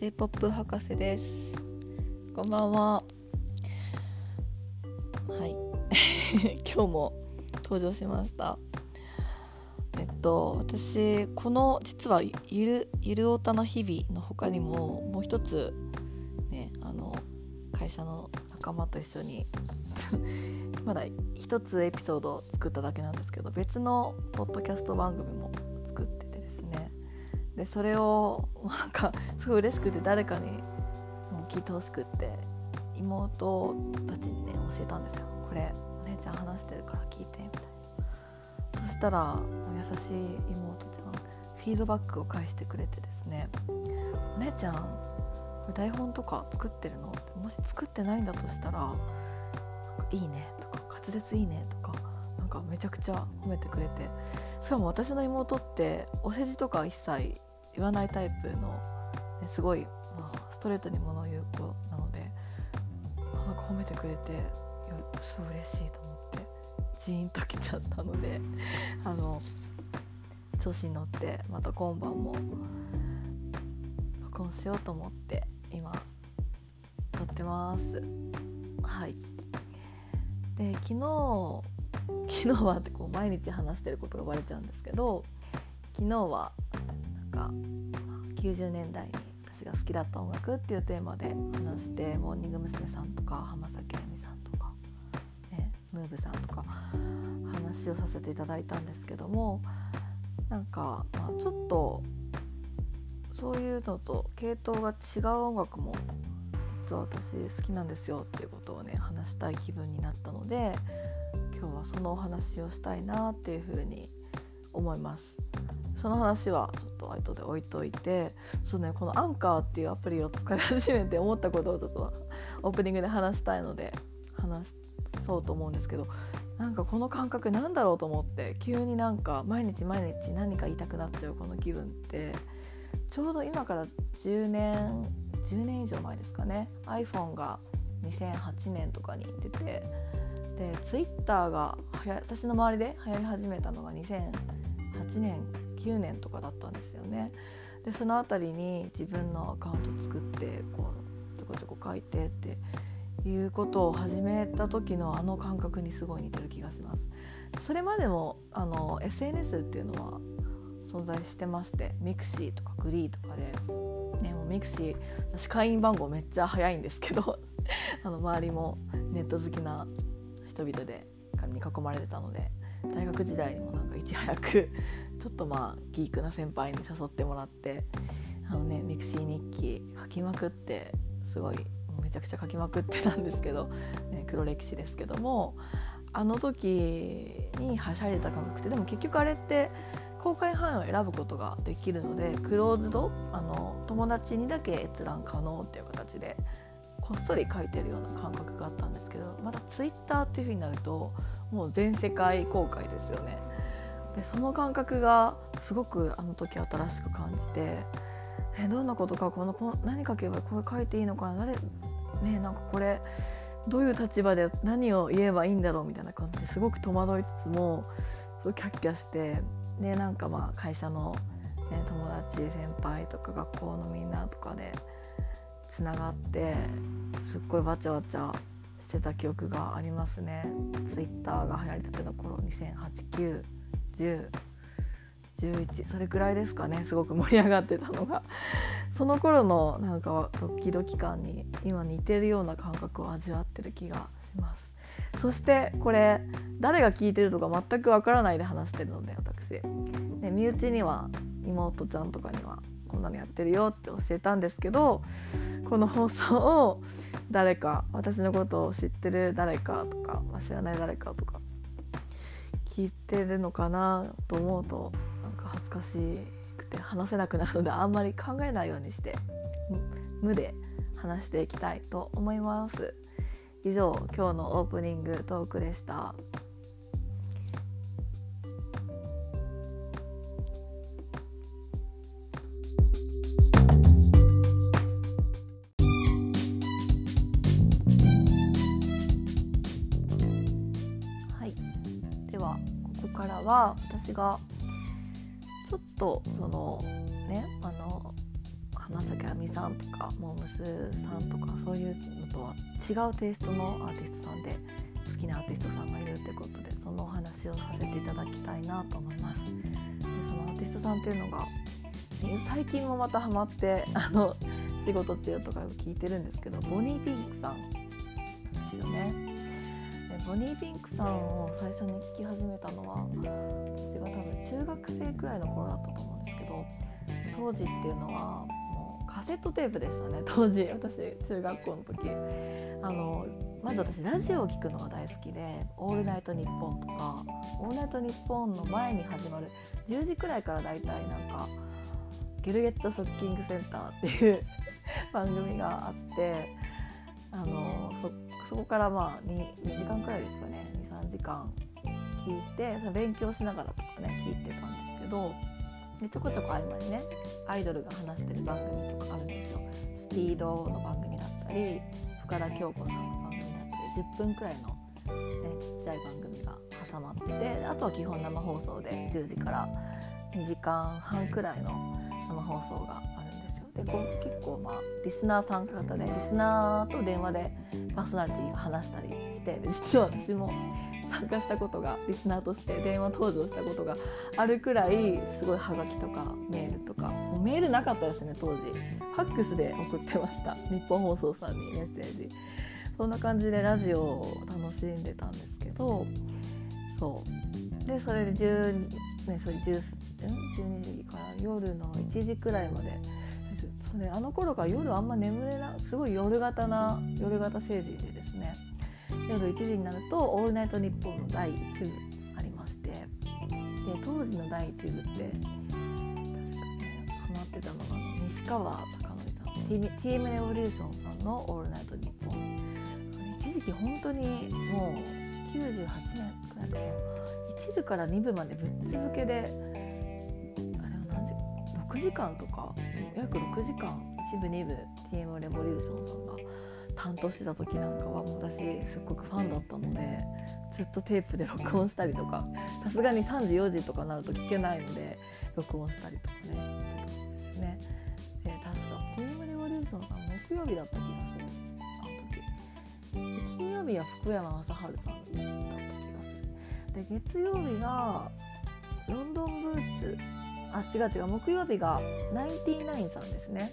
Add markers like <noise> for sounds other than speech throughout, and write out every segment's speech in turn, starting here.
J-POP 博士です。こんばんは。はい。<laughs> 今日も登場しました。えっと私この実はゆるゆるおたの日々の他にももう一つねあの会社の仲間と一緒に <laughs> まだ一つエピソードを作っただけなんですけど別のポッドキャスト番組も作ってでそれをなんかすごい嬉しくて誰かにもう聞いてほしくって妹たちにね教えたんですよこれお姉ちゃん話してるから聞いてみたいなそしたら優しい妹ちゃんフィードバックを返してくれてですね「お姉ちゃんこれ台本とか作ってるの?」ってもし作ってないんだとしたら「いいね」とか「滑舌いいね」とかなんかめちゃくちゃ褒めてくれてしかも私の妹ってお世辞とか一切言わないタイプの、ね、すごい、まあ、ストレートに物を言う子なのでなんか褒めてくれてすごい嬉しいと思ってジーンときちゃったので <laughs> あの調子に乗ってまた今晩も録音しようと思って今撮ってます。はい。で昨日昨日はってこう毎日話してることがバレちゃうんですけど昨日はか90年代に私が好きだった音楽っていうテーマで話してモーニング娘。さんとか浜崎あゆみさんとか、ね、ムーブさんとか話をさせていただいたんですけどもなんか、まあ、ちょっとそういうのと系統が違う音楽も実は私好きなんですよっていうことをね話したい気分になったので今日はそのお話をしたいなっていうふうに思いますその話はちょっと後で置いといてそうねこのアンカーっていうアプリを使い始めて思ったことをちょっと <laughs> オープニングで話したいので話そうと思うんですけどなんかこの感覚なんだろうと思って急になんか毎日毎日何か言いたくなっちゃうこの気分ってちょうど今から10年10年以上前ですかね。iPhone が2008年とかに出てでツイッターが私の周りで流行り始めたのが2008年9年とかだったんですよね。でその辺りに自分のアカウント作ってこうちょこちょこ書いてっていうことを始めた時のあの感覚にすごい似てる気がします。それまでもあの SNS っていうのは存在してまして mixi とか GREE とかで、ね、もう mixi 私会員番号めっちゃ早いんですけど <laughs> あの周りもネット好きな人々でに囲まれてたので大学時代にもなんかいち早くちょっとまあギークな先輩に誘ってもらってあのね mixi 日記書きまくってすごいめちゃくちゃ書きまくってたんですけど、ね、黒歴史ですけどもあの時にはしゃいでた感覚ってでも結局あれって公開範囲を選ぶことができるのでクローズド？あの友達にだけ閲覧可能っていう形でこっそり書いてるような感覚があったんですけどまたツイッターっていう風になるともう全世界公開ですよね。でその感覚がすごくあの時新しく感じてえどんなことかこのこ何書けばこれ書いていいのかな誰ねなんかこれどういう立場で何を言えばいいんだろうみたいな感じですごく戸惑いつつもすごいキャッキャしてでなんかまあ会社の、ね、友達先輩とか学校のみんなとかでつながってすっごいわちゃわちゃしてた記憶がありますね。ツイッターが流行りたての頃2008 9 1 0 11それくらいですかね。すごく盛り上がってたのが。<laughs> その頃のなんかドキドキ感に今似てるような感覚を味わってる気がします。そしてこれ誰が聞いてるとか全くわからないで話してるので私。で身内には妹ちゃんとかにはこんなのやってるよって教えたんですけどこの放送を誰か私のことを知ってる誰かとか、ま、知らない誰かとか聞いてるのかなと思うとなんか恥ずかしくて話せなくなるのであんまり考えないようにして無で話していきたいと思います。以上今日のオープニングトークでした。は私がちょっとそのねあの花咲あみさんとかモームスさんとかそういうのとは違うテイストのアーティストさんで好きなアーティストさんがいるってことでそのお話をさせていただきたいなと思います。でそのアーティストさんっていうのが最近もまたハマってあの仕事中とか聞いてるんですけどボニー・ピンクさん。ボニー・ピンクさんを最初に聞き始めたのは私が多分中学生くらいの頃だったと思うんですけど当時っていうのはもうカセットテープでしたね。<laughs> 当時私中学校の時。あのまず私ラジオを聴くのが大好きで「オールナイトニッポン」とか「オールナイトニッポン」の前に始まる10時くらいから大体なんか「ゲルゲットショッキングセンター」っていう <laughs> 番組があってあのそそこからまあ 2, 2時間くらいですかね23時間聞いてその勉強しながらとかね聞いてたんですけどでちょこちょこ合間にねアイドルが話してる番組とかあるんですよ。スピードの番組だったり深田恭子さんの番組だったり10分くらいの、ね、ちっちゃい番組が挟まってあとは基本生放送で10時から2時間半くらいの生放送がでこう結構まあリスナー参加型でリスナーと電話でパーソナリティが話したりして実は私も参加したことがリスナーとして電話登場したことがあるくらいすごいハガキとかメールとかもうメールなかったですね当時。ファックスで送ってました。日本放送さんにメッセージ。そんな感じでラジオを楽しんでたんですけどそう。でそれで10、ね、それ10 12時から夜の1時くらいまでそれあの頃から夜あんま眠れなすごい夜型な夜型成人でですね夜1時になると「オールナイトニッポン」の第1部ありましてで当時の第1部って確かねハマってたのが西川貴教さん TM レボリューションさんの「オールナイトニッポン」一時期本当にもう98年くらいかな1部から2部までぶっ続けで6時間とか約6時間1部2部 TM レボリューションさんが担当してた時なんかは私すっごくファンだったのでずっとテープで録音したりとかさすがに3時4時とかなると聞けないので録音したりとかねしてたんですね。で確か TM レボリューションさん木曜日だった気がする。あの時。金曜日は福山雅治さんだった気がする。で月曜日がロンドンブーツあ違う違う木曜日がナインティナインさんですね。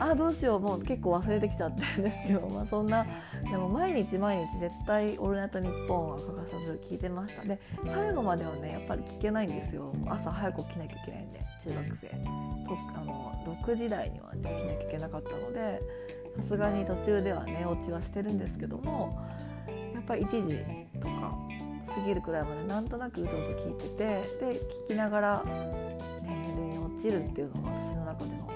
あどうしようもう結構忘れてきちゃってるんですけど、まあ、そんなでも毎日毎日絶対「オールナイトニッポン」は欠かさず聞いてました。で最後まではねやっぱり聞けないんですよ。朝早く起きなきゃいけないんで中学生。とあの6時台には、ね、起きなきゃいけなかったのでさすがに途中では寝落ちはしてるんですけどもやっぱり1時とか過ぎるくらいまでなんとなくうとうと聞いててで聞きながら眠りに落ちるっていうのが私の中での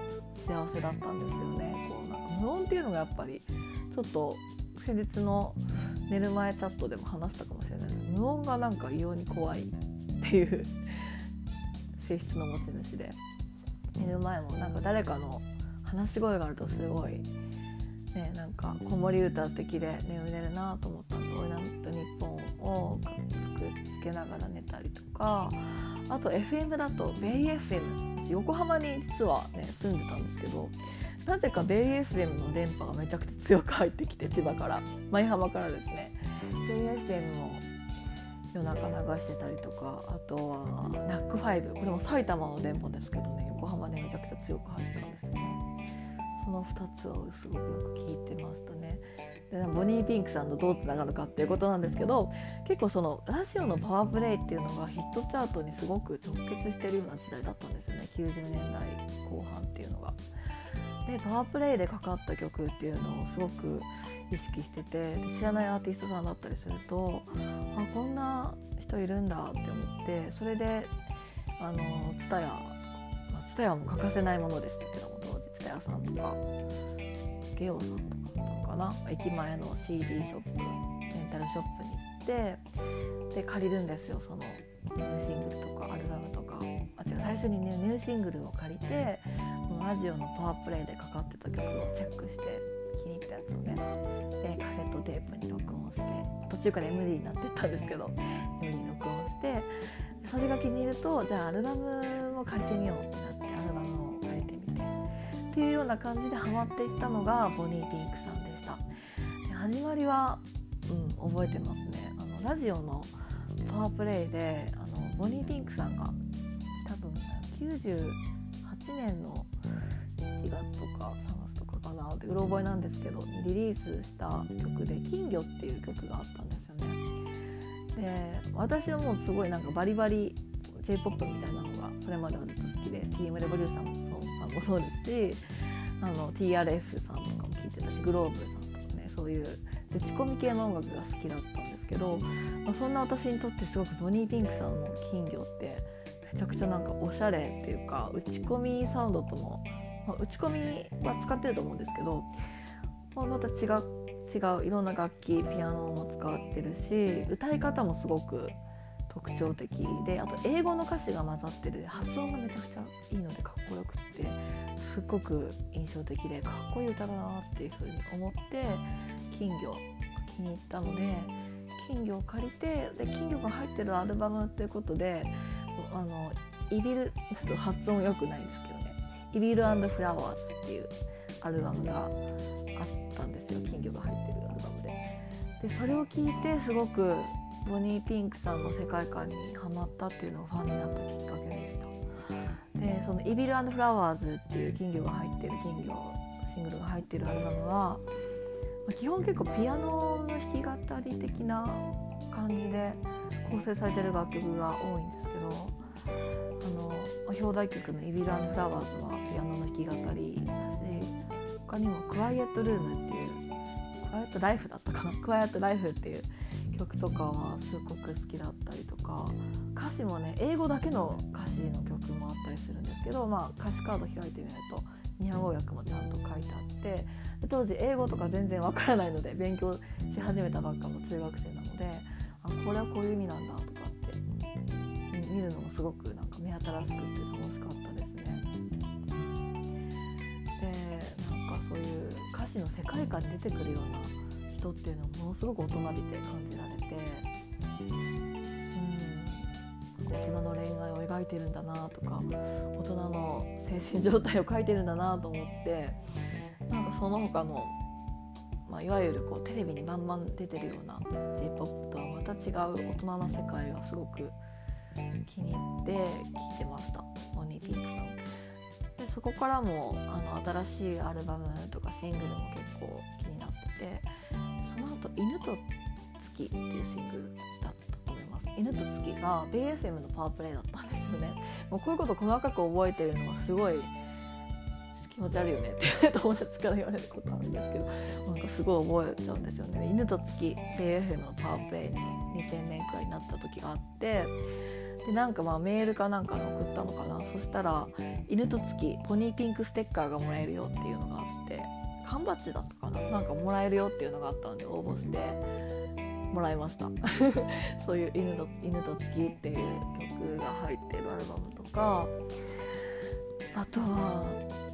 幸せだったんですよね。こうなんか無音っていうのがやっぱりちょっと先日の寝る前チャットでも話したかもしれないです無音がなんか異様に怖いっていう性質の持ち主で寝る前もなんか誰かの話し声があるとすごいねなんか子守歌的で眠れるなと思ったんで「オイナットニッポン」をつけながら寝たりとかあと FM だとベイ FM 横浜に実はね住んでたんですけどなぜかベイ FM の電波がめちゃくちゃ強く入ってきて千葉から舞浜からですねベイ FM を夜中流してたりとかあとはナックファイブこれも埼玉の電波ですけどね横浜でめちゃくちゃ強く入ったんですよね。その2つをすごくよく聞いてましたね。でボニー・ピンクさんとどうつながるかっていうことなんですけど結構そのラジオのパワープレイっていうのがヒットチャートにすごく直結してるような時代だったんですよね90年代後半っていうのが。でパワープレイでかかった曲っていうのをすごく意識してて知らないアーティストさんだったりするとあこんな人いるんだって思ってそれであの TSUTAYA まあ、TSUTAYA も欠かせないものですけども当時 TSUTAYA さんとかゲオさんとかかな。駅前の CD ショップレンタルショップに行ってで借りるんですよそのニューシングルとかアルバムとか。あ違う最初にねニューシングルを借りてラジオのパワープレイでかかってた曲をチェックして気に入ったやつをねでカセットテープに録音して途中から MD になってったんですけど MD に録音してそれが気に入るとじゃあアルバムを借りてみようってなっていうような感じでハマっていったのがボニー・ピンクさんでしたで始まりは、うん、覚えてますねあのラジオのパワープレイであのボニー・ピンクさんが多分98年の1月とか3月とかかなってうろ覚えなんですけどリリースした曲で「金魚」っていう曲があったんですよね。で私はもうすごいなんかバリバリ j p o p みたいなのがそれまではずっと好きで TM レボリューションさんもそうですしあの TRF さんとかも聴いてたしグローブさんとかねそういう打ち込み系の音楽が好きだったんですけど、まあ、そんな私にとってすごくボニー・ピンクさんの「金魚」ってめちゃくちゃなんかおしゃれっていうか打ち込みサウンドとも、まあ、打ち込みは使ってると思うんですけど、まあ、また違う違ういろんな楽器ピアノも使ってるし歌い方もすごく特徴的であと英語の歌詞が混ざってる。発音がめちゃくちゃいいのでかっこよくってすっごく印象的でかっこいい歌だなっていうふうに思って金魚気に入ったので金魚を借りてで金魚が入ってるアルバムっていうことであのイビルちょっと発音良くないんですけどね「イビルフラワーズ」っていうアルバムがあったんですよ。金魚が入ってるアルバムで。でそれを聞いてすごくボニー・ピンクさんの世界観にはまったっていうのがファンになったきっかけでした。でその「イビルフラワーズ」っていう金魚が入ってる金魚シングルが入ってるアルバムは基本結構ピアノの弾き語り的な感じで構成されてる楽曲が多いんですけどあの表題曲の「イビルフラワーズ」はピアノの弾き語りだし他にも「クワイエットルーム」っていう「クワイエットライフ」だったかな「クワイエットライフ」っていう曲とかはすごく好きだったりとか歌詞もね英語だけの歌詞の曲もあったりするんですけど、まあ、歌詞カード開いてみると日本語訳もちゃんと書いてあって当時英語とか全然わからないので勉強し始めたばっかの中学生なのであこれはこういう意味なんだとかって見るのもすごくなんか目新しくって楽しかったですね。でなんかそういう歌詞の世界観に出てくるような人っていうのはものすごく大人びて感じられて、うん、大人の恋愛を描いてるんだなとか大人の精神状態を描いてるんだなと思ってなんかその他の、まあ、いわゆるこうテレビにバンバン出てるような j p o p とはまた違う大人な世界がすごく気に入って聴いてましたモニーピンクさん。でそこからもあの新しいアルバムとかシングルも結構気になっててその後犬と月」っていうシングルだったと思います。犬と月が BFM のパワープレイだったんですよね。もうこういうこと細かく覚えてるのがすごい気持ち悪いよね。っ <laughs> て友達から言われることあるんですけど。なんかすごい覚えちゃうんですよね。犬と月 BFM のパワープレイに2000年くらいになった時があって。でなんかまあメールかなんか送ったのかな。そしたら「犬と月ポニーピンクステッカーがもらえるよ」っていうのがあって。缶バッジだったかな。なんかもらえるよっていうのがあったんで応募して。もらいました。<laughs> そういう犬と「犬と月」っていう曲が入ってるアルバムとかあとは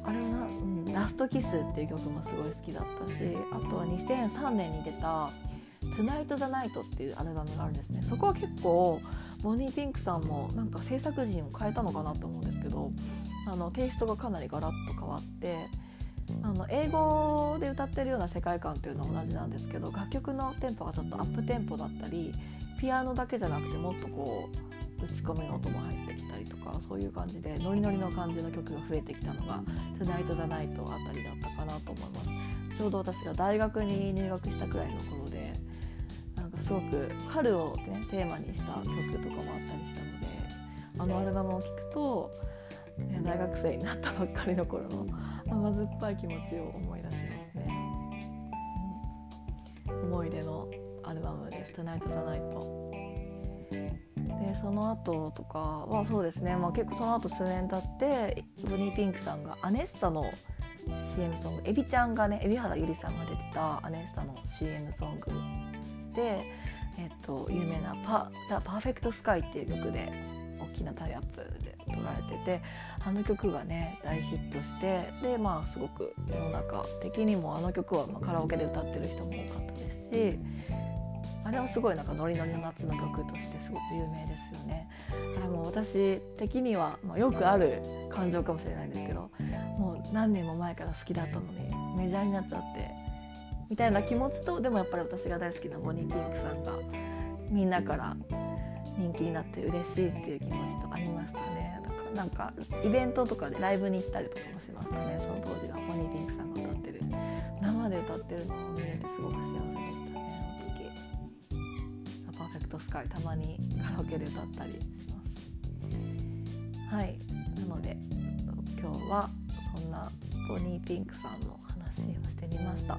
あれな、うん、ラストキスっていう曲もすごい好きだったしあとは2003年に出た「Tonight the Night」っていうアルバムがあるんですね。そこは結構ボニー・ピンクさんもなんか制作陣を変えたのかなと思うんですけどあのテイストがかなりガラッと変わってあの英語で歌ってるような世界観っていうのは同じなんですけど楽曲のテンポがちょっとアップテンポだったりピアノだけじゃなくてもっとこう打ち込みの音も入ってきたりとかそういう感じでノリノリの感じの曲が増えてきたのが「トゥナイト・ザ・ナイト」あたりだったかなと思います。ちょうど私が大学に入学したくらいの頃でなんかすごく春を、ね、テーマにした曲とかもあったりしたのであのアルバムを聴くと、ね、大学生になったばっかりの頃の甘酸っぱい気持ちを思い出しますね、うん、思い出のアルバムです「トゥナイト・ザ・ナイト」でその後とかはそうですね、まあ、結構その後数年経ってブニーピンクさんがアネッサの CM ソングエビちゃんがね海老原ゆりさんが出てたアネッサの CM ソングで、えっと、有名なパ「ザ・パーフェクト・スカイ」っていう曲で大きなタイアップで撮られててあの曲がね大ヒットしてでまあすごく世の中的にもあの曲はまカラオケで歌ってる人も多かったですしあれはすごいなんかノリノリの夏の曲としてすごく有名ですよね。だからも私的には、まあ、よくある感情かもしれないんですけどもう何年も前から好きだったのにメジャーになっちゃってみたいな気持ちとでもやっぱり私が大好きなボニー・ピンクさんがみんなから人気になって嬉しいっていう気持ちとありましたね。だからなんかイベントとかでライブに行ったりとかもしましたね。その当時はボニー・ピンクさんが歌ってる。生で歌ってるのを見れてすごく幸せでしたね。あの時「パーフェクトスカイ」たまにカラオケで歌ったりしますはい。なので今日はそんなボニー・ピンクさんの話をしてみました。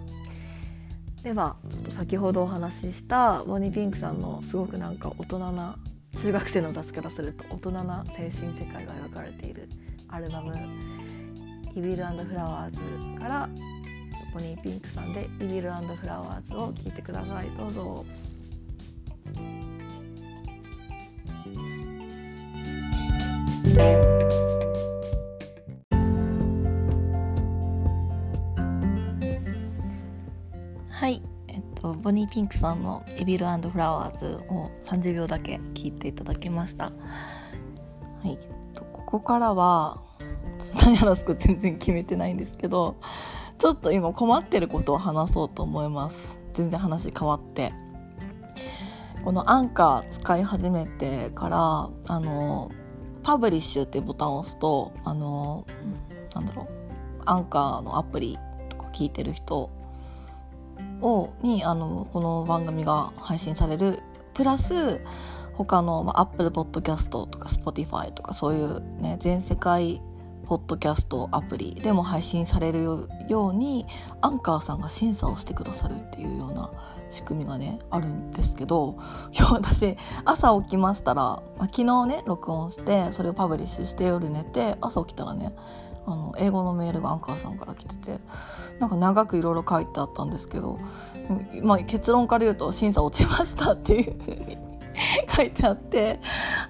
ではちょっと先ほどお話ししたボニー・ピンクさんのすごくなんか大人な中学生の私からすると大人な精神世界が描かれているアルバム「イビルフラワーズ」からポニーピンクさんで「イビルフラワーズ」を聴いてくださいどうぞ。はいボニーピンクさんの「イビルフラワーズ」を30秒だけ聞いていただきました。はい。ここからは何話すか全然決めてないんですけどちょっと今困ってることを話そうと思います。全然話変わって。このアンカー使い始めてからあのパブリッシュっていうボタンを押すとあのなんだろうアンカーのアプリとか聞いてる人をにあのこの番組が配信される。プラス他の、まあ、Apple Podcast とか Spotify とかそういうね全世界ポッドキャストアプリでも配信されるようにアンカーさんが審査をしてくださるっていうような仕組みがねあるんですけど私朝起きましたら、まあ、昨日ね録音してそれをパブリッシュして夜寝て朝起きたらねあの英語のメールがアンカーさんから来ててなんか長くいろいろ書いてあったんですけど、まあ、結論から言うと審査落ちましたっていうふうに <laughs> 書いてあって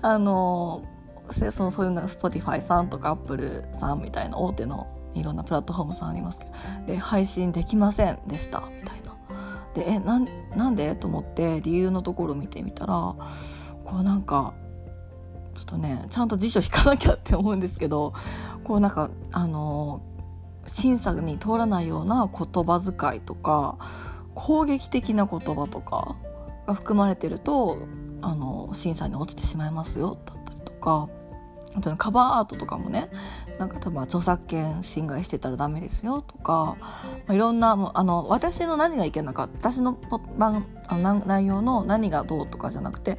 あのそそういうのが Spotify さんとか Apple さんみたいな大手のいろんなプラットフォームさんありますけどで配信できませんでしたみたいな。でえななんで？と思って理由のところ見てみたらこうなんかちょっとねちゃんと辞書引かなきゃって思うんですけどこうなんかあの審査に通らないような言葉遣いとか攻撃的な言葉とかが含まれてるとあの審査に落ちてしまいますよだったりとか。あとカバーアートとかもねなんか多分著作権侵害してたらダメですよとか、まあ、いろんなあの私の何がいけなかった私の番あの内容の何がどうとかじゃなくて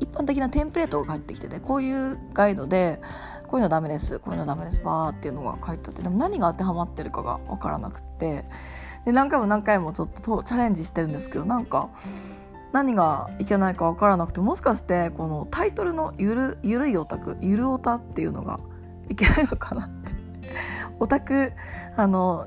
一般的なテンプレートが返ってきててこういうガイドでこういうのダメですこういうのダメですバーっていうのが書いてあってでも何が当てはまってるかが分からなくてで何回も何回もちょっとチャレンジしてるんですけどなんか。何がいけないか分からなくてもしかしてこのタイトルのゆる「ゆるいオタク」「ゆるオタ」っていうのがいけないのかなって <laughs> オタクあの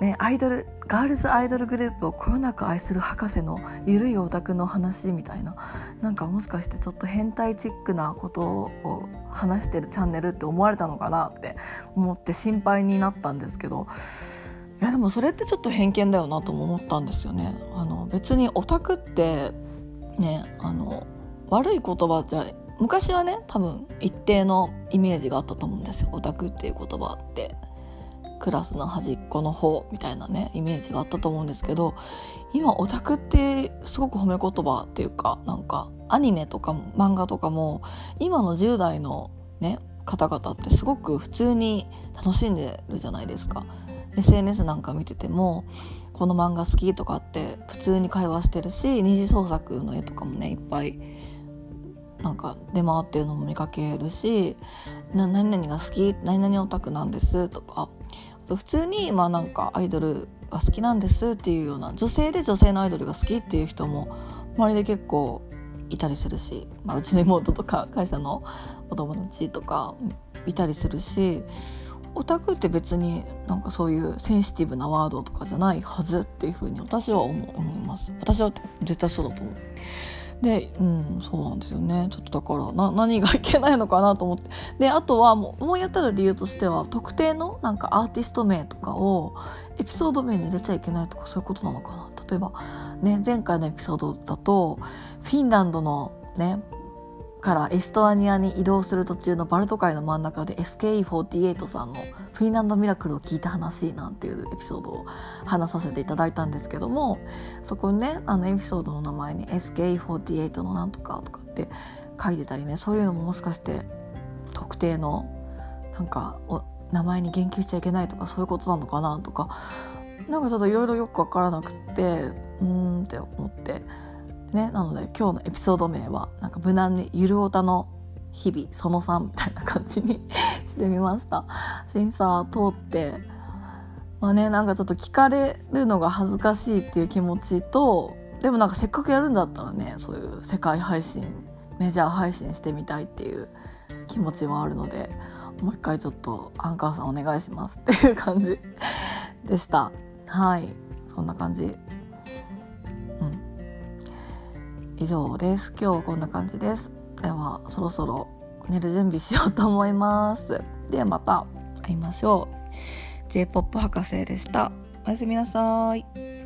ねアイドルガールズアイドルグループをこよなく愛する博士のゆるいオタクの話みたいな。なんかもしかしてちょっと変態チックなことを話してるチャンネルって思われたのかなって思って心配になったんですけど。いやでもそれってちょっと偏見だよなとも思ったんですよね。あの別にオタクってねあの悪い言葉じゃ昔はね多分一定のイメージがあったと思うんですよ。オタクっていう言葉って。クラスの端っこの方みたいなねイメージがあったと思うんですけど今オタクってすごく褒め言葉っていうかなんかアニメとか漫画とかも今の10代のね方々ってすごく普通に楽しんでるじゃないですか。SNS なんか見ててもこの漫画好きとかって普通に会話してるし二次創作の絵とかもねいっぱいなんか出回ってるのも見かけるし何々が好き何々オタクなんですとか普通にまあなんかアイドルが好きなんですっていうような女性で女性のアイドルが好きっていう人も周りで結構いたりするし、まあ、うちの妹とか会社のお友達とかいたりするしオタクって別になんかそういうセンシティブなワードとかじゃないはずっていうふうに私は思います。私は絶対そうだと思う。でうんそうなんですよね。ちょっとだからな何がいけないのかなと思って。であとはもう思い当たる理由としては特定のなんかアーティスト名とかをエピソード名に入れちゃいけないとかそういうことなのかな。例えばね前回のエピソードだとフィンランドのねからエストアニアに移動する途中のバルト海の真ん中で SKE48 さんのフィンランドミラクルを聞いた話なんていうエピソードを話させていただいたんですけどもそこにねあのエピソードの名前に SKE48 のなんとかとかって書いてたりねそういうのももしかして特定のなんかお名前に言及しちゃいけないとかそういうことなのかなとかなんかちょっといろいろよく分からなくってうーんって思って。ねなので今日のエピソード名はなんか無難に「ゆるおたの日々その3」みたいな感じに <laughs> してみました。審査通ってまあねなんかちょっと聞かれるのが恥ずかしいっていう気持ちとでもなんかせっかくやるんだったらねそういう世界配信メジャー配信してみたいっていう気持ちはあるのでもう一回ちょっとアンカーさんお願いしますっていう感じでした。はい。そんな感じ。以上です。今日はこんな感じです。ではそろそろ寝る準備しようと思います。ではまた会いましょう。J-POP 博士でした。おやすみなさい。